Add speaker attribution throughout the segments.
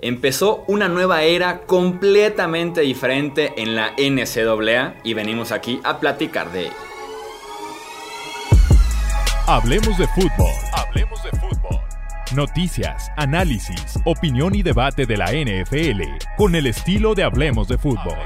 Speaker 1: Empezó una nueva era completamente diferente en la NCAA y venimos aquí a platicar de ello.
Speaker 2: Hablemos de fútbol. Hablemos de fútbol. Noticias, análisis, opinión y debate de la NFL con el estilo de Hablemos de fútbol.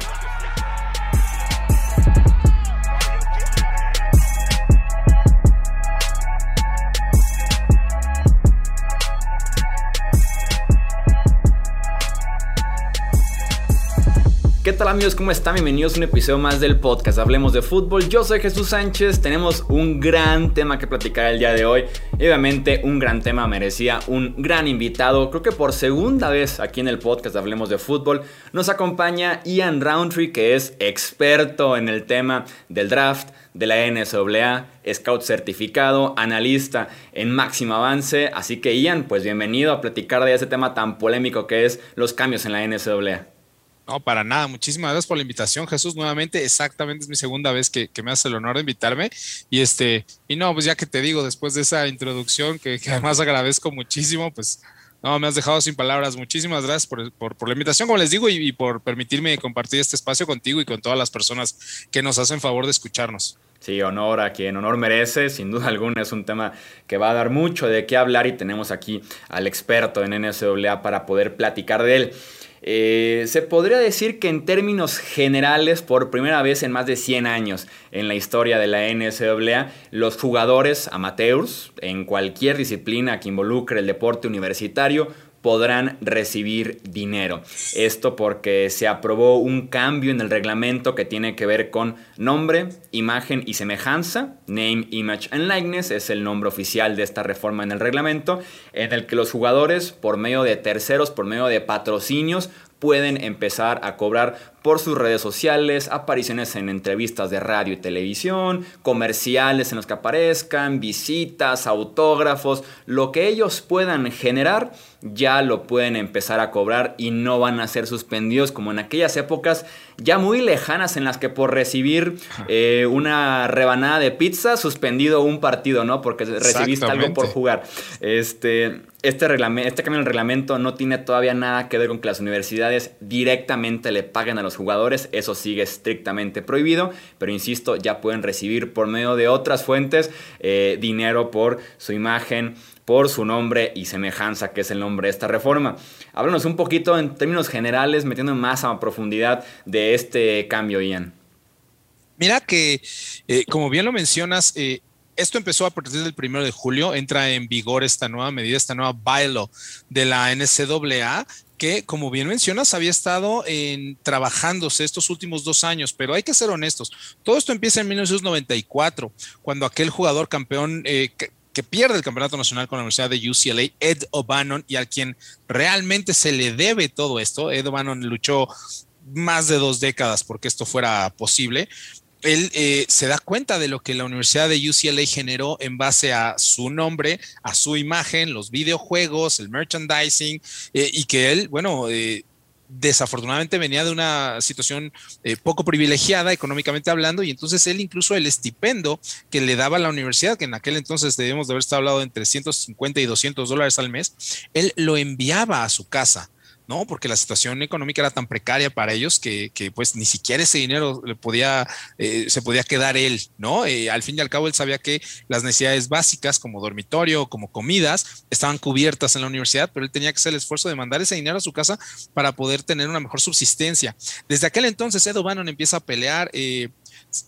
Speaker 1: ¿Qué tal amigos? ¿Cómo están? Bienvenidos a un episodio más del podcast Hablemos de Fútbol. Yo soy Jesús Sánchez, tenemos un gran tema que platicar el día de hoy. Obviamente un gran tema merecía un gran invitado. Creo que por segunda vez aquí en el podcast Hablemos de Fútbol nos acompaña Ian Roundtree, que es experto en el tema del draft, de la NSAA, scout certificado, analista en máximo avance. Así que Ian, pues bienvenido a platicar de ese tema tan polémico que es los cambios en la NSAA.
Speaker 3: No, para nada. Muchísimas gracias por la invitación, Jesús. Nuevamente, exactamente es mi segunda vez que, me hace el honor de invitarme. Y este, y no, pues ya que te digo, después de esa introducción, que, además agradezco muchísimo, pues no, me has dejado sin palabras. Muchísimas gracias por, la invitación, como les digo, y, por permitirme compartir este espacio contigo y con todas las personas que nos hacen favor de escucharnos.
Speaker 1: Sí, honor a quien honor merece, sin duda alguna es un tema que va a dar mucho de qué hablar y tenemos aquí al experto en NCAA para poder platicar de él. Eh, se podría decir que en términos generales, por primera vez en más de 100 años en la historia de la NCAA, los jugadores amateurs en cualquier disciplina que involucre el deporte universitario podrán recibir dinero. Esto porque se aprobó un cambio en el reglamento que tiene que ver con nombre, imagen y semejanza. Name, Image and Likeness es el nombre oficial de esta reforma en el reglamento, en el que los jugadores, por medio de terceros, por medio de patrocinios, pueden empezar a cobrar por sus redes sociales, apariciones en entrevistas de radio y televisión, comerciales en los que aparezcan, visitas, autógrafos, lo que ellos puedan generar ya lo pueden empezar a cobrar y no van a ser suspendidos como en aquellas épocas ya muy lejanas en las que por recibir eh, una rebanada de pizza suspendido un partido, ¿no? Porque recibiste algo por jugar. Este, este, reglamento, este cambio en el reglamento no tiene todavía nada que ver con que las universidades directamente le paguen a los jugadores. Eso sigue estrictamente prohibido. Pero insisto, ya pueden recibir por medio de otras fuentes eh, dinero por su imagen, por su nombre y semejanza, que es el nombre de esta reforma. Háblanos un poquito en términos generales, metiendo más a profundidad de este cambio, Ian.
Speaker 3: Mira que, eh, como bien lo mencionas, eh, esto empezó a partir del primero de julio, entra en vigor esta nueva medida, esta nueva bylaw de la NCAA, que, como bien mencionas, había estado en, trabajándose estos últimos dos años, pero hay que ser honestos. Todo esto empieza en 1994, cuando aquel jugador campeón eh, que pierde el campeonato nacional con la Universidad de UCLA, Ed O'Bannon, y al quien realmente se le debe todo esto. Ed O'Bannon luchó más de dos décadas porque esto fuera posible él eh, se da cuenta de lo que la Universidad de UCLA generó en base a su nombre, a su imagen, los videojuegos, el merchandising, eh, y que él, bueno, eh, desafortunadamente venía de una situación poco privilegiada económicamente hablando, y entonces él incluso el estipendo que le daba la universidad, que en aquel entonces debemos de haber estado hablando de entre 150 y 200 dólares al mes, él lo enviaba a su casa ¿no? Porque la situación económica era tan precaria para ellos que, pues ni siquiera ese dinero le podía, eh, se podía quedar él, ¿no? Eh, al fin y al cabo él sabía que las necesidades básicas como dormitorio, como comidas, estaban cubiertas en la universidad, pero él tenía que hacer el esfuerzo de mandar ese dinero a su casa para poder tener una mejor subsistencia. Desde aquel entonces Ed O'Bannon empieza a pelear, eh,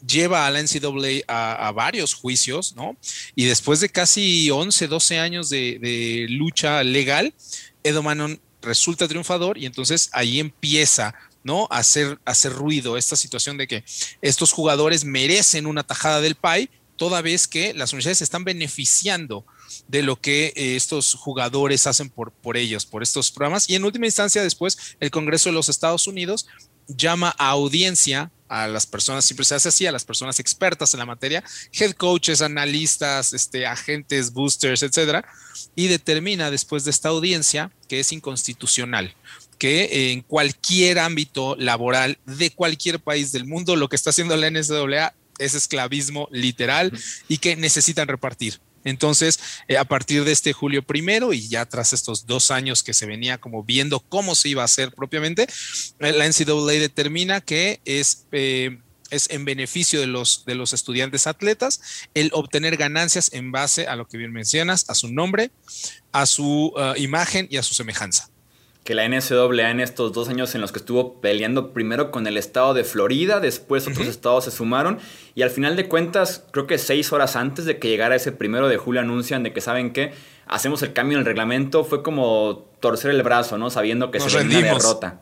Speaker 3: lleva a la NCAA a, varios juicios, ¿no? Y después de casi 11, 12 años de, de lucha legal, Ed O'Bannon resulta triunfador y entonces ahí empieza ¿no? A hacer, hacer ruido esta situación de que estos jugadores merecen una tajada del PAI, toda vez que las universidades están beneficiando de lo que eh, estos jugadores hacen por, por ellos, por estos programas. Y en última instancia, después, el Congreso de los Estados Unidos llama a audiencia a las personas, siempre se hace así, a las personas expertas en la materia, head coaches, analistas, este, agentes, boosters, etcétera, y determina después de esta audiencia que es inconstitucional que en cualquier ámbito laboral de cualquier país del mundo lo que está haciendo la NCAA es esclavismo literal y que necesitan repartir Entonces, eh, a partir de este julio primero y ya tras estos dos años que se venía como viendo cómo se iba a hacer propiamente, eh, la NCAA determina que es... Eh, es en beneficio de los, de los estudiantes atletas el obtener ganancias en base a lo que bien mencionas, a su nombre, a su imagen y a su semejanza
Speaker 1: que la NCAA en estos dos años en los que estuvo peleando primero con el estado de Florida, después otros estados se sumaron y al final de cuentas, creo que seis horas antes de que llegara ese primero de julio anuncian de que saben que hacemos el cambio en el reglamento, fue como torcer el brazo, ¿no? Sabiendo que se una derrota.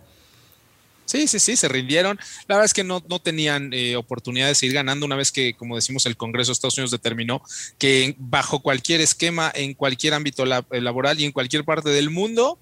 Speaker 3: Sí, sí, sí, se rindieron. La verdad es que no, no tenían eh, oportunidad de seguir ganando una vez que, como decimos, el Congreso de Estados Unidos determinó que bajo cualquier esquema, en cualquier ámbito eh, laboral y en cualquier parte del mundo,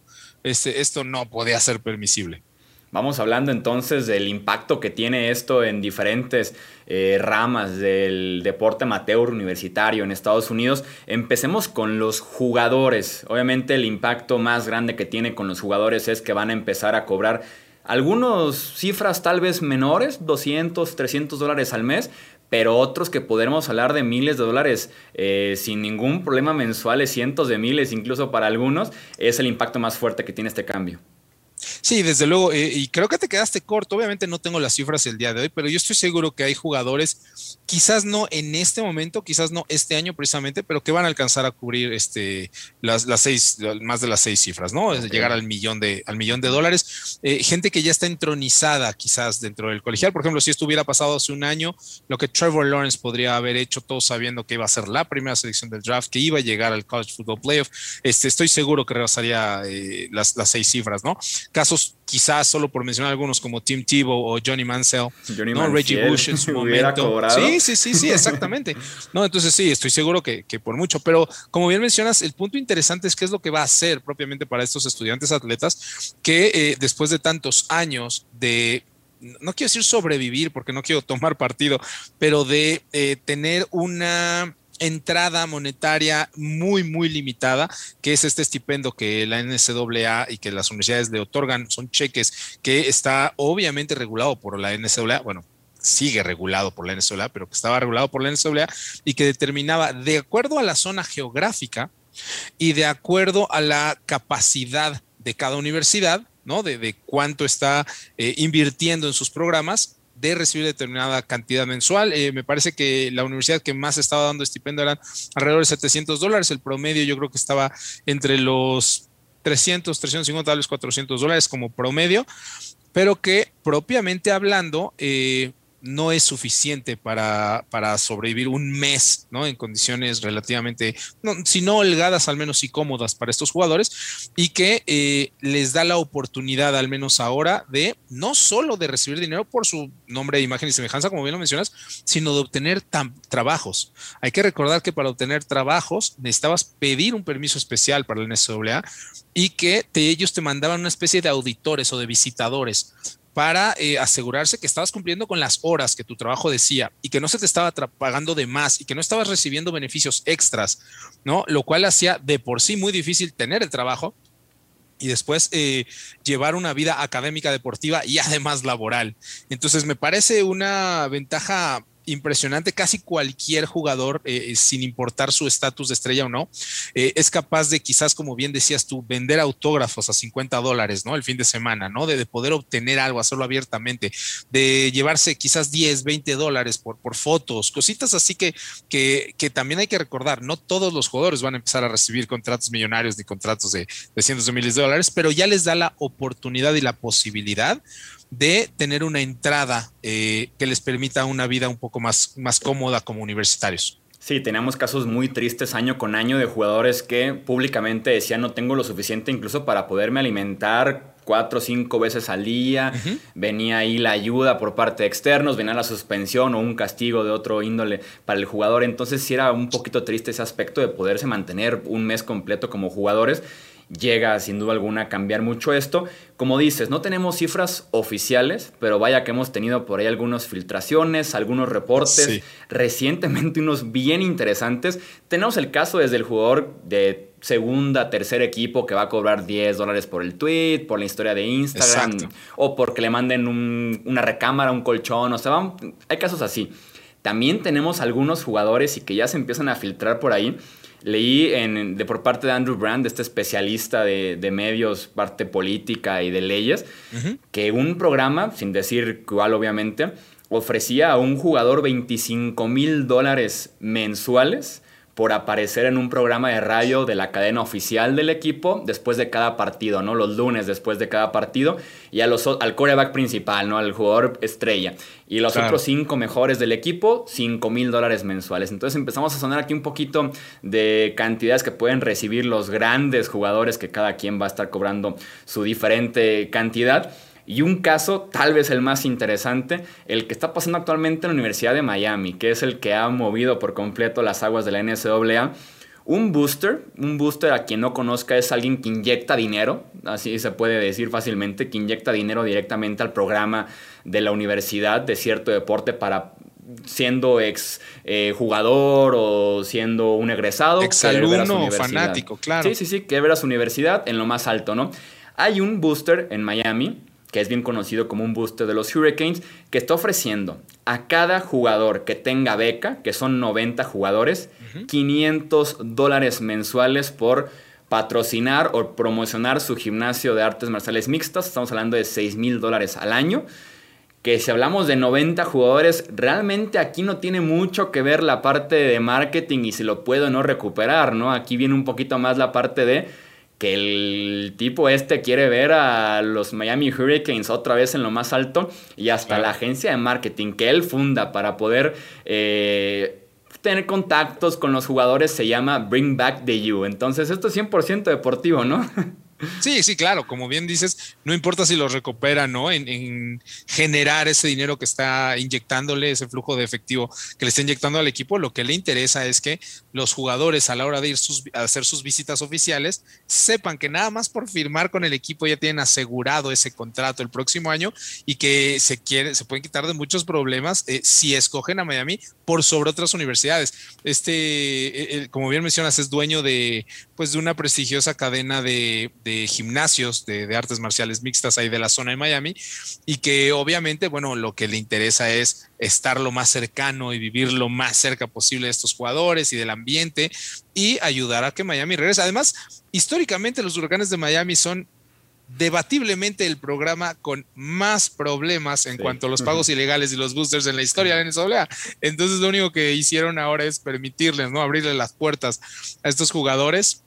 Speaker 3: este, esto no podía ser permisible.
Speaker 1: Vamos hablando entonces del impacto que tiene esto en diferentes eh, ramas del deporte amateur universitario en Estados Unidos. Empecemos con los jugadores. Obviamente el impacto más grande que tiene con los jugadores es que van a empezar a cobrar algunos cifras tal vez menores, 200, 300 dólares al mes, pero otros que podremos hablar de miles de dólares eh, sin ningún problema mensuales, cientos de miles incluso para algunos, es el impacto más fuerte que tiene este cambio.
Speaker 3: Sí, desde luego, eh, y creo que te quedaste corto. Obviamente no tengo las cifras el día de hoy, pero yo estoy seguro que hay jugadores, quizás no en este momento, quizás no este año precisamente, pero que van a alcanzar a cubrir este, las, las seis, más de las seis cifras, ¿no? Llegar al millón de, al millón de dólares. Eh, gente que ya está entronizada quizás dentro del colegial. Por ejemplo, si esto hubiera pasado hace un año, lo que Trevor Lawrence podría haber hecho, todos sabiendo que iba a ser la primera selección del draft, que iba a llegar al College Football Playoff, este, estoy seguro que rebasaría eh, las, las seis cifras, ¿no? Casos quizás solo por mencionar algunos como Tim Tebow o Johnny Mansell, ¿no? Reggie Bush en su momento. Sí, sí, sí, sí, exactamente. no, entonces sí, estoy seguro que, por mucho, pero como bien mencionas, el punto interesante es qué es lo que va a hacer propiamente para estos estudiantes atletas que eh, después de tantos años de no quiero decir sobrevivir porque no quiero tomar partido, pero de eh, tener una entrada monetaria muy, muy limitada, que es este estipendio que la NCAA y que las universidades le otorgan, son cheques que está obviamente regulado por la NCAA, bueno, sigue regulado por la NCAA, pero que estaba regulado por la NCAA y que determinaba de acuerdo a la zona geográfica y de acuerdo a la capacidad de cada universidad, ¿no? De, cuánto está eh, invirtiendo en sus programas, de recibir determinada cantidad mensual. Eh, me parece que la universidad que más estaba dando estipendio eran alrededor de 700 dólares. El promedio yo creo que estaba entre los 300, 350, tal vez 400 dólares como promedio, pero que propiamente hablando, eh, no es suficiente para, para, sobrevivir un mes, ¿no? En condiciones relativamente, no, si no holgadas, al menos y cómodas para estos jugadores, y que eh, les da la oportunidad, al menos ahora, de no solo de recibir dinero por su nombre, imagen y semejanza, como bien lo mencionas, sino de obtener trabajos. Hay que recordar que para obtener trabajos necesitabas pedir un permiso especial para la NCAA y que ellos te mandaban una especie de auditores o de visitadores para eh, asegurarse que estabas cumpliendo con las horas que tu trabajo decía y que no se te estaba pagando de más y que no estabas recibiendo beneficios extras, ¿no? Lo cual hacía de por sí muy difícil tener el trabajo y después eh, llevar una vida académica, deportiva y además laboral. Entonces me parece una ventaja impresionante. Casi cualquier jugador, eh, sin importar su estatus de estrella o no, eh, es capaz de quizás, como bien decías tú, vender autógrafos a 50 dólares, ¿no? El fin de semana, ¿no? De, poder obtener algo, hacerlo abiertamente, de llevarse quizás 10, 20 dólares por, fotos, cositas así que, que, que también hay que recordar, no todos los jugadores van a empezar a recibir contratos millonarios ni contratos de, de cientos de miles de dólares, pero ya les da la oportunidad y la posibilidad de tener una entrada eh, que les permita una vida un poco más, más cómoda como universitarios.
Speaker 1: Sí, tenemos casos muy tristes año con año de jugadores que públicamente decían no tengo lo suficiente incluso para poderme alimentar cuatro o cinco veces al día. Venía ahí la ayuda por parte de externos, venía la suspensión o un castigo de otro índole para el jugador. Entonces sí era un poquito triste ese aspecto de poderse mantener un mes completo como jugadores llega sin duda alguna a cambiar mucho esto. Como dices, no tenemos cifras oficiales, pero vaya que hemos tenido por ahí algunas filtraciones, algunos reportes, recientemente unos bien interesantes. Tenemos el caso desde el jugador de segunda, tercer equipo que va a cobrar 10 dólares por el tweet, por la historia de Instagram, o porque le manden una recámara, un colchón, o sea, hay casos así. También tenemos algunos jugadores y que ya se empiezan a filtrar por ahí Leí en, de, por parte de Andrew Brand, este especialista de, de medios, parte política y de leyes, que un programa, sin decir cuál obviamente, ofrecía a un jugador 25 mil dólares mensuales por aparecer en un programa de radio de la cadena oficial del equipo después de cada partido, ¿no? Los lunes después de cada partido y a los, al coreback principal, ¿no? Al jugador estrella. Y los otros cinco mejores del equipo, 5 mil dólares mensuales. Entonces empezamos a sonar aquí un poquito de cantidades que pueden recibir los grandes jugadores que cada quien va a estar cobrando su diferente cantidad. Y un caso, tal vez el más interesante, el que está pasando actualmente en la Universidad de Miami, que es el que ha movido por completo las aguas de la NCAA. Un booster, un booster a quien no conozca es alguien que inyecta dinero, así se puede decir fácilmente, que inyecta dinero directamente al programa de la universidad de cierto deporte para siendo ex eh, jugador o siendo un egresado.
Speaker 3: Ex alumno o fanático, claro.
Speaker 1: Sí, sí, sí, que ver a su universidad en lo más alto, ¿no? Hay un booster en Miami que es bien conocido como un booster de los Hurricanes, que está ofreciendo a cada jugador que tenga beca, que son 90 jugadores, 500 dólares mensuales por patrocinar o promocionar su gimnasio de artes marciales mixtas. Estamos hablando de 6 mil dólares al año. Que si hablamos de 90 jugadores, realmente aquí no tiene mucho que ver la parte de marketing y si lo puedo no recuperar, ¿no? Aquí viene un poquito más la parte de que el tipo este quiere ver a los Miami Hurricanes otra vez en lo más alto y hasta la agencia de marketing que él funda para poder eh, tener contactos con los jugadores se llama Bring Back the U. Entonces esto es 100% deportivo, ¿no?
Speaker 3: Sí, sí, claro, como bien dices, no importa si lo recupera, ¿no? En, generar ese dinero que está inyectándole, ese flujo de efectivo que le está inyectando al equipo, lo que le interesa es que los jugadores a la hora de ir a hacer sus visitas oficiales sepan que nada más por firmar con el equipo ya tienen asegurado ese contrato el próximo año y que se se pueden quitar de muchos problemas eh, si escogen a Miami por sobre otras universidades. Este, eh, como bien mencionas, es dueño de, pues, de una prestigiosa cadena de de gimnasios de, artes marciales mixtas ahí de la zona de Miami y que obviamente, bueno, lo que le interesa es estar lo más cercano y vivir lo más cerca posible de estos jugadores y del ambiente y ayudar a que Miami regrese. Además, históricamente los huracanes de Miami son debatiblemente el programa con más problemas en cuanto a los pagos ilegales y los boosters en la historia de NCAA. Entonces lo único que hicieron ahora es permitirles, ¿no? Abrirle las puertas a estos jugadores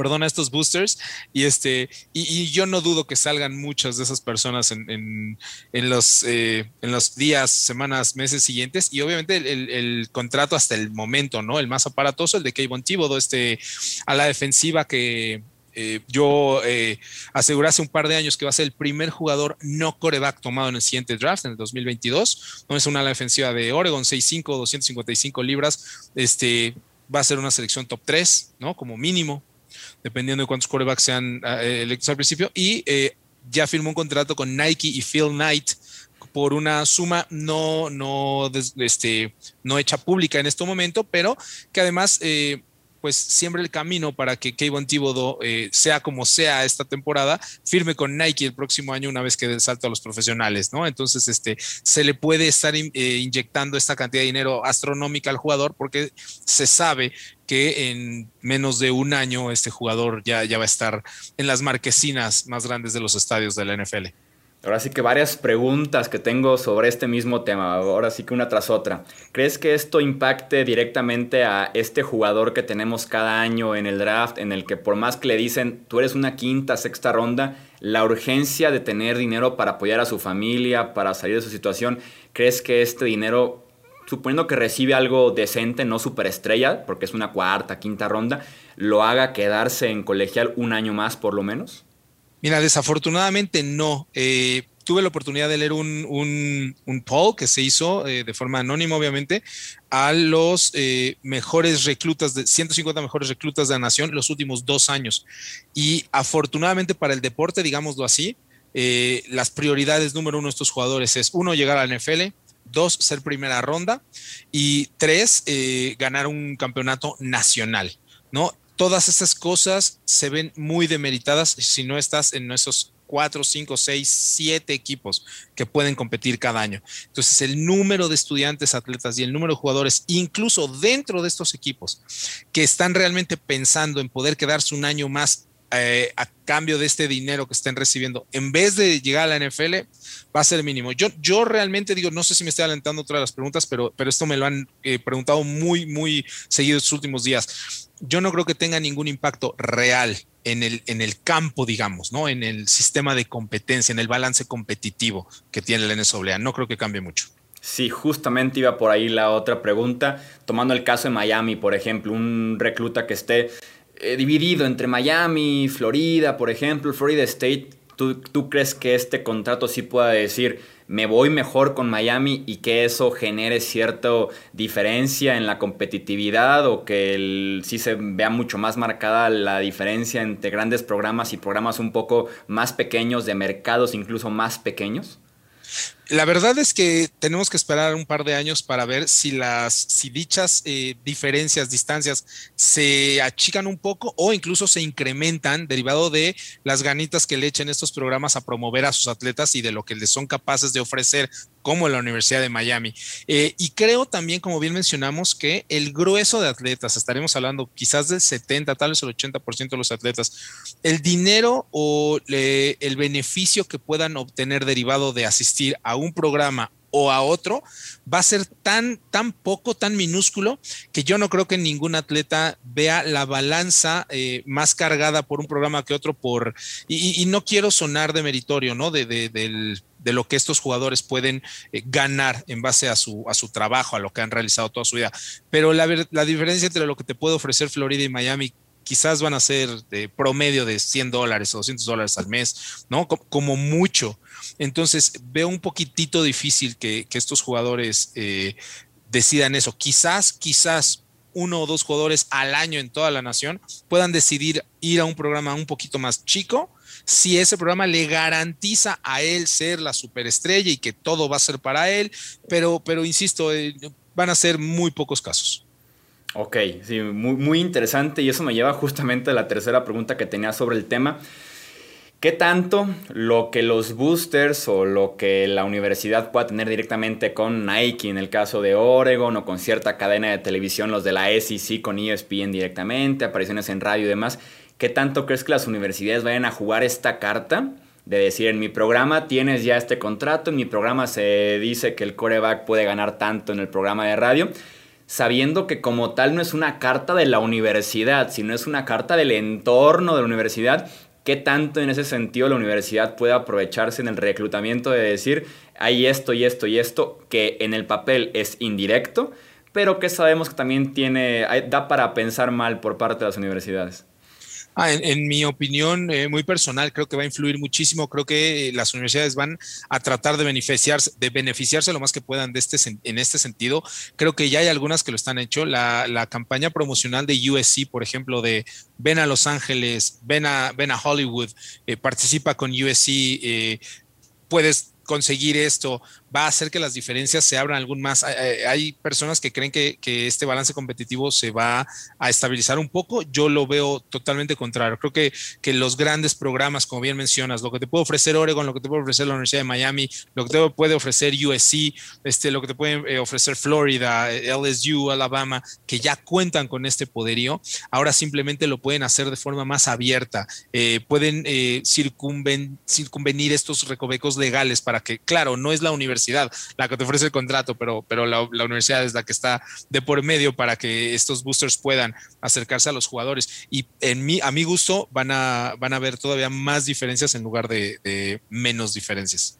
Speaker 3: perdón, a estos boosters. Y este, y, yo no dudo que salgan muchas de esas personas en, los, eh, en los días, semanas, meses siguientes. Y obviamente el, contrato hasta el momento, ¿no? El más aparatoso, el de Kayvon Thibodeau, este, a la defensiva que eh, yo eh, aseguré hace un par de años que va a ser el primer jugador no coreback tomado en el siguiente draft, en el 2022. No es una ala defensiva de Oregon, 6'5, 255 libras. Este, va a ser una selección top 3, ¿no? Como mínimo dependiendo de cuántos quarterbacks sean ah, eh, electos al principio, y eh, ya firmó un contrato con Nike y Phil Knight por una suma no, no, este, no hecha pública en este momento, pero que además eh, pues siempre el camino para que Kayvon Thibodeau, eh, sea como sea esta temporada, firme con Nike el próximo año una vez que dé el salto a los profesionales, ¿no? Entonces, este, se le puede estar eh, inyectando esta cantidad de dinero astronómica al jugador porque se sabe que en menos de un año este jugador ya, ya va a estar en las marquesinas más grandes de los estadios de la NFL.
Speaker 1: Ahora sí que varias preguntas que tengo sobre este mismo tema, ahora sí que una tras otra. ¿Crees que esto impacte directamente a este jugador que tenemos cada año en el draft, en el que por más que le dicen, tú eres una quinta, sexta ronda, la urgencia de tener dinero para apoyar a su familia, para salir de su situación, ¿crees que este dinero, suponiendo que recibe algo decente, no superestrella, porque es una cuarta, quinta ronda, lo haga quedarse en colegial un año más por lo menos?
Speaker 3: Mira, desafortunadamente no. Eh, tuve la oportunidad de leer un, un, poll que se hizo eh, de forma anónima, obviamente, a los eh, mejores reclutas, de 150 mejores reclutas de la nación los últimos dos años. Y afortunadamente para el deporte, digámoslo así, las prioridades número uno de estos jugadores es, uno, llegar a la NFL, dos, ser primera ronda y tres, ganar un campeonato nacional. ¿no? Todas esas cosas se ven muy demeritadas si no estás en esos cuatro, cinco, seis, siete equipos que pueden competir cada año. Entonces, el número de estudiantes, atletas y el número de jugadores, incluso dentro de estos equipos, que están realmente pensando en poder quedarse un año más eh, a cambio de este dinero que estén recibiendo, en vez de llegar a la NFL, va a ser mínimo. Yo, yo realmente digo, no sé si me estoy adelantando otra de las preguntas, pero, pero esto me lo han eh, preguntado muy, muy seguido estos últimos días. Yo no creo que tenga ningún impacto real en el, en el campo, digamos, ¿no? En el sistema de competencia, en el balance competitivo que tiene la NSA. No creo que cambie mucho.
Speaker 1: Sí, justamente iba por ahí la otra pregunta. Tomando el caso de Miami, por ejemplo, un recluta que esté eh, dividido entre Miami, Florida, por ejemplo, Florida State, ¿tú, crees que este contrato sí pueda decir, me voy mejor con Miami y que eso genere cierta diferencia en la competitividad o que sí se vea mucho más marcada la diferencia entre grandes programas y programas un poco más pequeños, de mercados incluso más pequeños?
Speaker 3: La verdad es que tenemos que esperar un par de años para ver si las, si dichas eh, diferencias, distancias se achican un poco o incluso se incrementan derivado de las ganitas que le echen estos programas a promover a sus atletas y de lo que les son capaces de ofrecer como la Universidad de Miami. Eh, y creo también, como bien mencionamos, que el grueso de atletas, estaremos hablando quizás del 70, tal vez el 80% de los atletas, el dinero o el beneficio que puedan obtener derivado de asistir a un programa o a otro va a ser tan, tan poco, tan minúsculo, que yo no creo que ningún atleta vea la balanza eh, más cargada por un programa que otro por, y, no quiero sonar de meritorio, ¿no? De, de, lo que estos jugadores pueden eh, ganar en base a su, a su trabajo, a lo que han realizado toda su vida. Pero la, la diferencia entre lo que te puede ofrecer Florida y Miami quizás van a ser de promedio de 100 dólares o 200 dólares al mes, ¿no? Como mucho. Entonces, veo un poquitito difícil que, estos jugadores eh, decidan eso. Quizás, quizás uno o dos jugadores al año en toda la nación puedan decidir ir a un programa un poquito más chico si ese programa le garantiza a él ser la superestrella y que todo va a ser para él, pero, pero insisto, eh, van a ser muy pocos casos.
Speaker 1: Ok, sí, muy, interesante y eso me lleva justamente a la tercera pregunta que tenía sobre el tema. ¿Qué tanto lo que los boosters o lo que la universidad pueda tener directamente con Nike en el caso de Oregon o con cierta cadena de televisión, los de la SEC con ESPN directamente, apariciones en radio y demás, ¿qué tanto crees que las universidades vayan a jugar esta carta? De decir, en mi programa tienes ya este contrato, en mi programa se dice que el coreback puede ganar tanto en el programa de radio sabiendo que como tal no es una carta de la universidad, sino es una carta del entorno de la universidad, ¿qué tanto en ese sentido la universidad puede aprovecharse en el reclutamiento de decir, hay esto y esto y esto, que en el papel es indirecto, pero que sabemos que también tiene, da para pensar mal por parte de las universidades?
Speaker 3: Ah, en, mi opinión eh, muy personal, creo que va a influir muchísimo. Creo que eh, las universidades van a tratar de beneficiarse, de beneficiarse lo más que puedan de este, en este sentido. Creo que ya hay algunas que lo están hecho. La, campaña promocional de USC, por ejemplo, de ven a Los Ángeles, ven a, Hollywood, eh, participa con USC, puedes conseguir esto, va a hacer que las diferencias se abran algún más. Hay, personas que creen que, este balance competitivo se va a estabilizar un poco. Yo lo veo totalmente contrario. Creo que, que los grandes programas, como bien mencionas, lo que te puede ofrecer Oregon, lo que te puede ofrecer la Universidad de Miami, lo que te puede ofrecer USC, este, lo que te puede eh, ofrecer Florida, LSU, Alabama, que ya cuentan con este poderío, ahora simplemente lo pueden hacer de forma más abierta. Eh, pueden eh, circunvenir estos recovecos legales para que, claro, no es la universidad la que te ofrece el contrato, pero, pero la, universidad es la que está de por medio para que estos boosters puedan acercarse a los jugadores. Y en mi, a mi gusto van a, van a ver todavía más diferencias en lugar de, menos diferencias.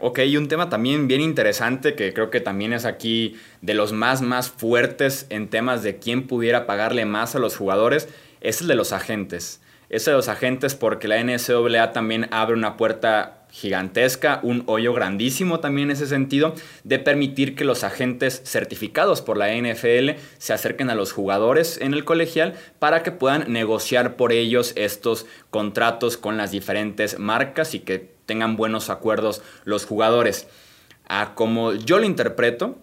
Speaker 1: Ok, y un tema también bien interesante que creo que también es aquí de los más, más fuertes en temas de quién pudiera pagarle más a los jugadores, es el de los agentes. Es de los agentes porque la NCAA también abre una puerta gigantesca, un hoyo grandísimo también en ese sentido, de permitir que los agentes certificados por la NFL se acerquen a los jugadores en el colegial para que puedan negociar por ellos estos contratos con las diferentes marcas y que tengan buenos acuerdos los jugadores. A como yo lo interpreto,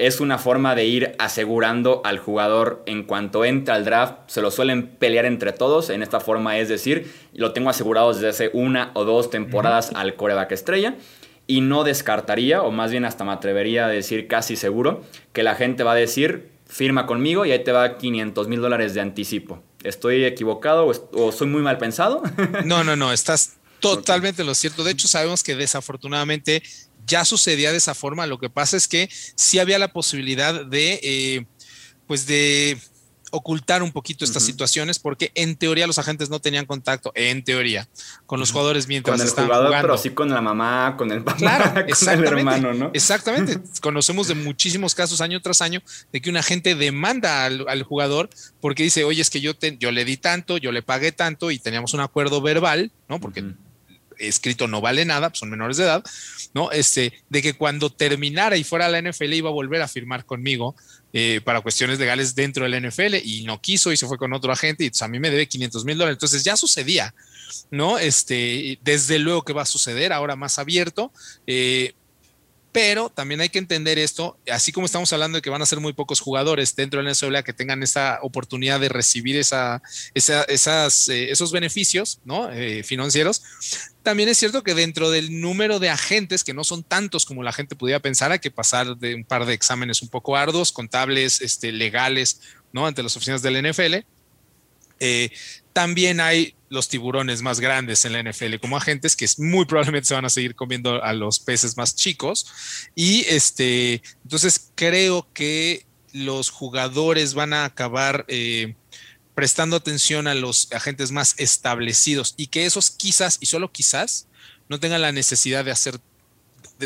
Speaker 1: es una forma de ir asegurando al jugador en cuanto entra al draft. Se lo suelen pelear entre todos en esta forma, es decir, lo tengo asegurado desde hace una o dos temporadas al coreback estrella. Y no descartaría, o más bien hasta me atrevería a decir casi seguro, que la gente va a decir, firma conmigo y ahí te va 500 mil dólares de anticipo. ¿Estoy equivocado o, soy muy mal pensado?
Speaker 3: No, no, no, estás totalmente lo cierto. De hecho, sabemos que desafortunadamente ya sucedía de esa forma. Lo que pasa es que sí había la posibilidad de, eh, pues de ocultar un poquito estas situaciones porque en teoría los agentes no tenían contacto, en teoría, con los jugadores mientras
Speaker 1: con el
Speaker 3: estaban
Speaker 1: jugador,
Speaker 3: jugando.
Speaker 1: Pero sí con la mamá, con el papá,
Speaker 3: Claro,
Speaker 1: con el
Speaker 3: exactamente.
Speaker 1: hermano, ¿no?
Speaker 3: Exactamente. Conocemos de muchísimos casos año tras año de que un agente demanda al, al jugador porque dice, oye, es que yo, te, yo le di tanto, yo le pagué tanto y teníamos un acuerdo verbal, ¿no? Porque. Escrito no vale nada, pues son menores de edad, ¿no? Este, de que cuando terminara y fuera a la NFL iba a volver a firmar conmigo eh, para cuestiones legales dentro de la NFL y no quiso y se fue con otro agente y pues, a mí me debe 500 mil dólares. Entonces ya sucedía, ¿no? Este, desde luego que va a suceder ahora más abierto. eh, pero también hay que entender esto, así como estamos hablando de que van a ser muy pocos jugadores dentro de la NCAA que tengan esa oportunidad de recibir esa- esas, eh, esos beneficios ¿no? Eh, financieros, también es cierto que dentro del número de agentes, que no son tantos como la gente pudiera pensar, hay que pasar de un par de exámenes un poco arduos, contables, este, legales, ¿no? Ante las oficinas del NFL. Eh, también hay los tiburones más grandes en la NFL como agentes que muy probablemente se van a seguir comiendo a los peces más chicos. Y este, entonces creo que los jugadores van a acabar eh, prestando atención a los agentes más establecidos y que esos quizás y solo quizás no tengan la necesidad de hacer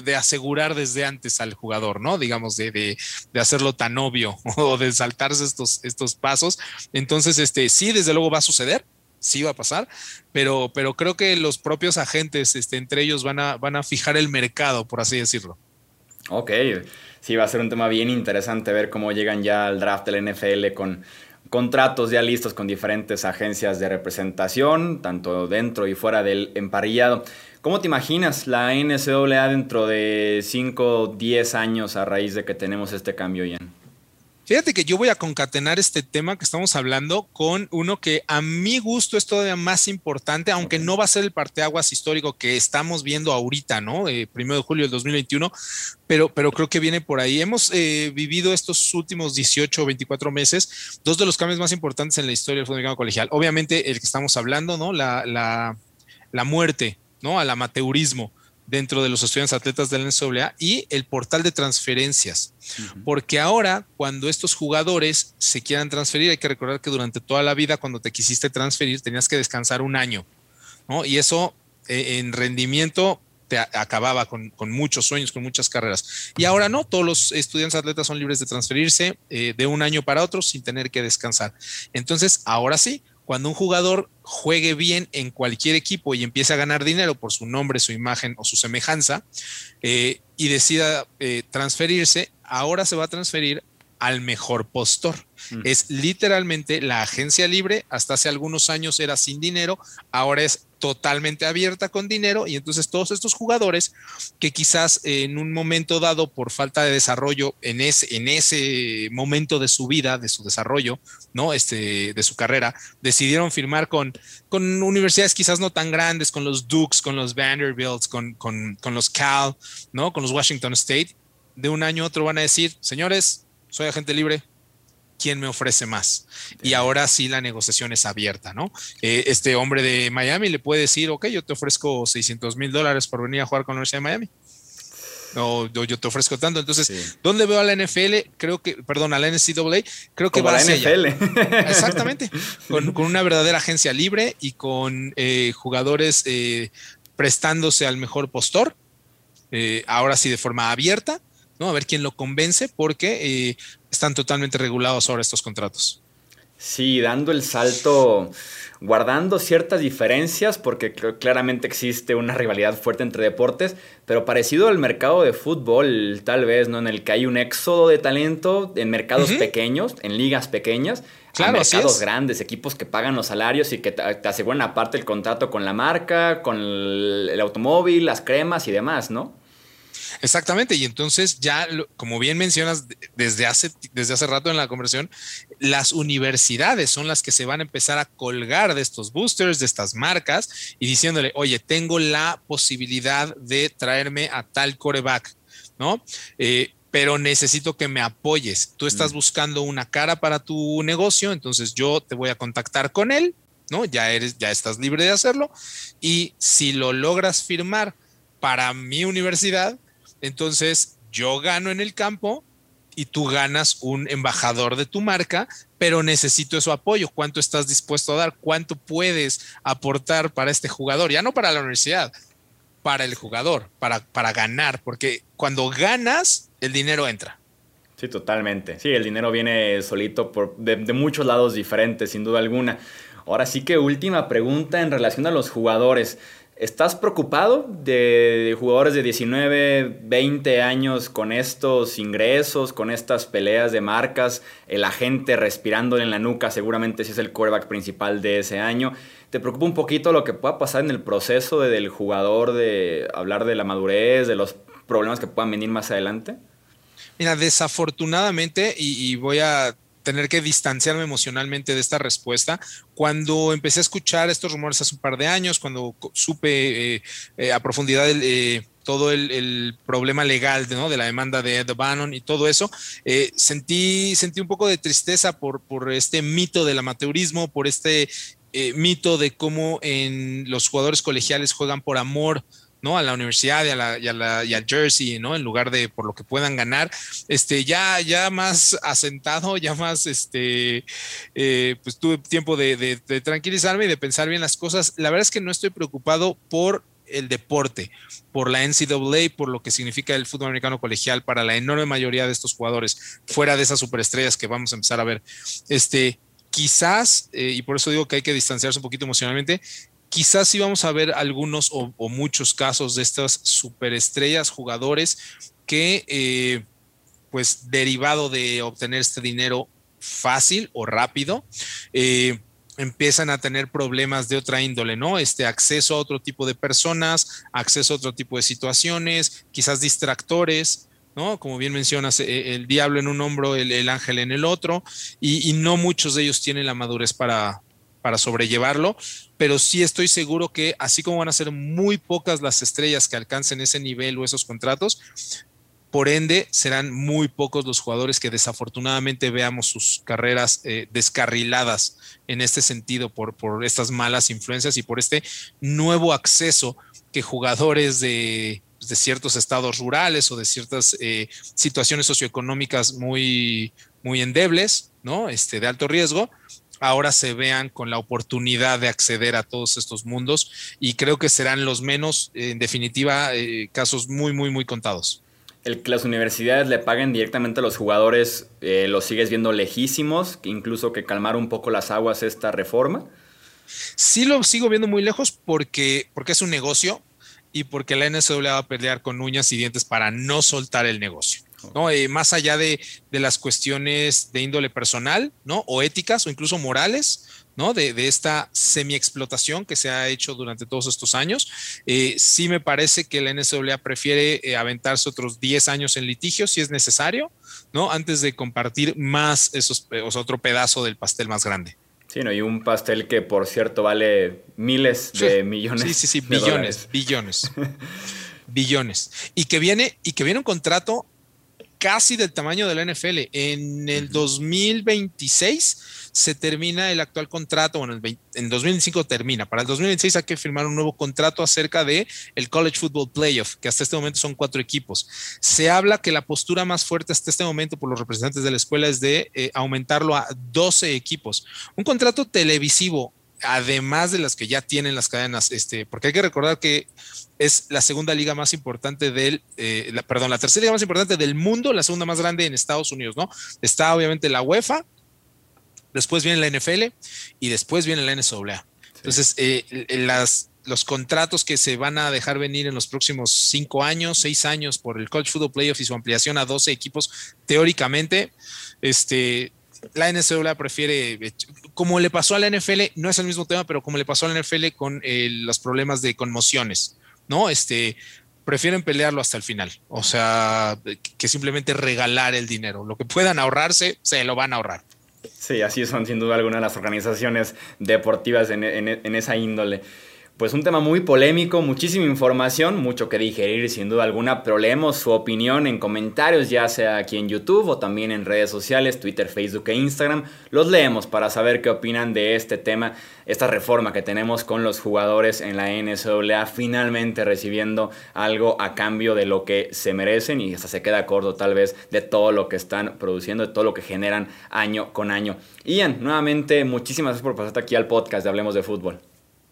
Speaker 3: de, asegurar desde antes al jugador, ¿no? Digamos, de, de, de, hacerlo tan obvio o de saltarse estos, estos pasos. Entonces, este, sí, desde luego va a suceder, sí va a pasar, pero, pero creo que los propios agentes, este, entre ellos, van a, van a fijar el mercado, por así decirlo.
Speaker 1: Ok, sí, va a ser un tema bien interesante ver cómo llegan ya al draft del NFL con contratos ya listos con diferentes agencias de representación, tanto dentro y fuera del emparrillado. ¿Cómo te imaginas la NCAA dentro de 5, 10 años a raíz de que tenemos este cambio, Ian?
Speaker 3: Fíjate que yo voy a concatenar este tema que estamos hablando con uno que a mi gusto es todavía más importante, aunque no va a ser el parteaguas histórico que estamos viendo ahorita, ¿no? Eh, primero de julio del 2021, pero, pero creo que viene por ahí. Hemos eh, vivido estos últimos 18 o 24 meses dos de los cambios más importantes en la historia del fútbol colegial. Obviamente el que estamos hablando, ¿no? La, la, la muerte, ¿no? Al amateurismo dentro de los estudiantes atletas del NCAA y el portal de transferencias. Uh -huh. Porque ahora, cuando estos jugadores se quieran transferir, hay que recordar que durante toda la vida, cuando te quisiste transferir, tenías que descansar un año, ¿no? Y eso eh, en rendimiento te acababa con, con, muchos sueños, con muchas carreras. Y ahora no, todos los estudiantes atletas son libres de transferirse eh, de un año para otro sin tener que descansar. Entonces, ahora sí, cuando un jugador juegue bien en cualquier equipo y empiece a ganar dinero por su nombre, su imagen o su semejanza eh, y decida eh, transferirse, ahora se va a transferir al mejor postor. Mm. Es literalmente la agencia libre, hasta hace algunos años era sin dinero, ahora es totalmente abierta con dinero y entonces todos estos jugadores que quizás en un momento dado por falta de desarrollo en ese, en ese momento de su vida, de su desarrollo, ¿no? Este, de su carrera, decidieron firmar con, con universidades quizás no tan grandes, con los Dukes, con los Vanderbilts, con, con, con los Cal, ¿no? Con los Washington State. De un año a otro van a decir, señores, soy agente libre, quién me ofrece más. Y ahora sí la negociación es abierta, ¿no? Eh, este hombre de Miami le puede decir, ok, yo te ofrezco 600 mil dólares por venir a jugar con la Universidad de Miami. O yo, yo, te ofrezco tanto. Entonces, sí. ¿dónde veo a la NFL? Creo que, perdón, a la NCAA, creo que
Speaker 1: Como
Speaker 3: va
Speaker 1: la
Speaker 3: hacia
Speaker 1: NFL.
Speaker 3: Allá. Exactamente. Con, con, una verdadera agencia libre y con eh, jugadores eh, prestándose al mejor postor. Eh, ahora sí, de forma abierta. ¿No? A ver quién lo convence, porque eh, están totalmente regulados ahora estos contratos.
Speaker 1: Sí, dando el salto, guardando ciertas diferencias, porque claramente existe una rivalidad fuerte entre deportes, pero parecido al mercado de fútbol, tal vez, ¿no? En el que hay un éxodo de talento en mercados uh -huh. pequeños, en ligas pequeñas,
Speaker 3: claro,
Speaker 1: a mercados grandes, equipos que pagan los salarios y que te, aseguran aparte el contrato con la marca, con el automóvil, las cremas y demás, ¿no?
Speaker 3: Exactamente, y entonces ya, como bien mencionas desde hace, desde hace rato en la conversación, las universidades son las que se van a empezar a colgar de estos boosters, de estas marcas, y diciéndole, oye, tengo la posibilidad de traerme a tal coreback, ¿no? Eh, pero necesito que me apoyes. Tú estás mm. buscando una cara para tu negocio, entonces yo te voy a contactar con él, ¿no? Ya eres, ya estás libre de hacerlo. Y si lo logras firmar para mi universidad, entonces yo gano en el campo y tú ganas un embajador de tu marca, pero necesito su apoyo. ¿Cuánto estás dispuesto a dar? ¿Cuánto puedes aportar para este jugador? Ya no para la universidad, para el jugador, para, para ganar, porque cuando ganas, el dinero entra.
Speaker 1: Sí, totalmente. Sí, el dinero viene solito por, de, de muchos lados diferentes, sin duda alguna. Ahora sí que última pregunta en relación a los jugadores. ¿Estás preocupado de jugadores de 19, 20 años con estos ingresos, con estas peleas de marcas, el agente respirándole en la nuca, seguramente si es el quarterback principal de ese año? ¿Te preocupa un poquito lo que pueda pasar en el proceso del jugador, de hablar de la madurez, de los problemas que puedan venir más adelante?
Speaker 3: Mira, desafortunadamente, y voy a tener que distanciarme emocionalmente de esta respuesta. Cuando empecé a escuchar estos rumores hace un par de años, cuando supe eh, eh, a profundidad eh, todo el, problema legal ¿no? de la demanda de Ed Bannon y todo eso, sentí, sentí un poco de tristeza por, por este mito del amateurismo, por este mito de cómo en los jugadores colegiales juegan por amor ¿no? A la universidad y a, la, y, a Jersey, ¿no? En lugar de por lo que puedan ganar, este, ya, ya más asentado, ya más, este, eh, pues tuve tiempo de, de, tranquilizarme y de pensar bien las cosas. La verdad es que no estoy preocupado por el deporte, por la NCAA, por lo que significa el fútbol americano colegial para la enorme mayoría de estos jugadores, fuera de esas superestrellas que vamos a empezar a ver. Este, quizás, eh, y por eso digo que hay que distanciarse un poquito emocionalmente, quizás sí vamos a ver algunos o, muchos casos de estas superestrellas, jugadores que, eh, pues, derivado de obtener este dinero fácil o rápido, eh, empiezan a tener problemas de otra índole, ¿no? Este acceso a otro tipo de personas, acceso a otro tipo de situaciones, quizás distractores, ¿no? Como bien mencionas, eh, el diablo en un hombro, el, ángel en el otro, y, no muchos de ellos tienen la madurez para, para sobrellevarlo, pero sí estoy seguro que así como van a ser muy pocas las estrellas que alcancen ese nivel o esos contratos, por ende serán muy pocos los jugadores que desafortunadamente veamos sus carreras eh, descarriladas en este sentido por, por estas malas influencias y por este nuevo acceso que jugadores de, de ciertos estados rurales o de ciertas eh, situaciones socioeconómicas muy, muy endebles, ¿no? Este, de alto riesgo, ahora se vean con la oportunidad de acceder a todos estos mundos y creo que serán los menos, en definitiva, eh, casos muy, muy, muy contados.
Speaker 1: El que las universidades le paguen directamente a los jugadores, eh, ¿lo sigues viendo lejísimos? Incluso que calmar un poco las aguas esta reforma.
Speaker 3: Sí lo sigo viendo muy lejos porque, porque es un negocio y porque la NCAA va a pelear con uñas y dientes para no soltar el negocio. ¿No? Eh, más allá de, las cuestiones de índole personal, ¿no? O éticas o incluso morales, ¿no? De, esta semi-explotación que se ha hecho durante todos estos años. Eh, sí me parece que la NCAA prefiere eh, aventarse otros 10 años en litigio si es necesario, ¿no? Antes de compartir más esos, otro pedazo del pastel más grande.
Speaker 1: Sí, ¿no? y un pastel que, por cierto, vale miles de millones.
Speaker 3: Sí, sí, sí, billones, billones, billones. Y que viene, y que viene un contrato casi del tamaño de la NFL. En el 2026 se termina el actual contrato, bueno, en 2025 termina. Para el 2026 hay que firmar un nuevo contrato acerca de el College Football Playoff, que hasta este momento son cuatro equipos. Se habla que la postura más fuerte hasta este momento por los representantes de la escuela es de eh, aumentarlo a 12 equipos. Un contrato televisivo además de las que ya tienen las cadenas, este, porque hay que recordar que es la segunda liga más importante del, eh, perdón, la tercera liga más importante del mundo, la segunda más grande en Estados Unidos, ¿no? Está obviamente la UEFA, después viene la NFL y después viene la NCAA. Entonces, eh, las, los contratos que se van a dejar venir en los próximos cinco años, seis años por el College Football Playoff y su ampliación a 12 equipos, teóricamente, este, la NCAA prefiere, como le pasó a la NFL, no es el mismo tema, pero como le pasó a la NFL con eh, los problemas de conmociones, ¿no? Este, prefieren pelearlo hasta el final. O sea, que simplemente regalar el dinero. Lo que puedan ahorrarse, se lo van a ahorrar.
Speaker 1: Sí, así son sin duda alguna las organizaciones deportivas en esa índole pues un tema muy polémico, muchísima información, mucho que digerir sin duda alguna, pero leemos su opinión en comentarios, ya sea aquí en YouTube o también en redes sociales, Twitter, Facebook e Instagram. Los leemos para saber qué opinan de este tema, esta reforma que tenemos con los jugadores en la NCAA, finalmente recibiendo algo a cambio de lo que se merecen y hasta se queda corto tal vez de todo lo que están produciendo, de todo lo que generan año con año. Ian, nuevamente muchísimas gracias por pasarte aquí al podcast de Hablemos de Fútbol.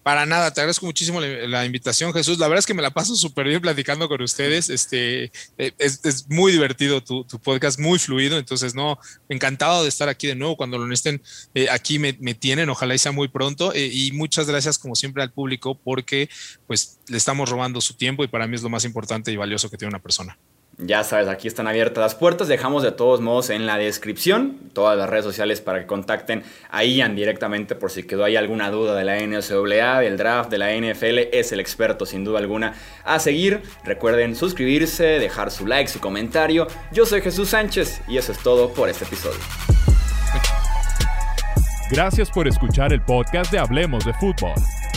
Speaker 3: Para nada, te agradezco muchísimo la, invitación, Jesús. La verdad es que me la paso súper bien platicando con ustedes. Este, eh, es, muy divertido tu, podcast, muy fluido. Entonces, no, encantado de estar aquí de nuevo. Cuando lo necesiten, eh, aquí me, tienen. Ojalá sea muy pronto. Eh, y muchas gracias, como siempre, al público, porque pues le estamos robando su tiempo y para mí es lo más importante y valioso que tiene una persona.
Speaker 1: Ya sabes, aquí están abiertas las puertas. Dejamos de todos modos en la descripción todas las redes sociales para que contacten a Ian directamente por si quedó ahí alguna duda de la NCAA, del draft, de la NFL. Es el experto sin duda alguna a seguir. Recuerden suscribirse, dejar su like, su comentario. Yo soy Jesús Sánchez y eso es todo por este episodio.
Speaker 2: Gracias por escuchar el podcast de Hablemos de Fútbol.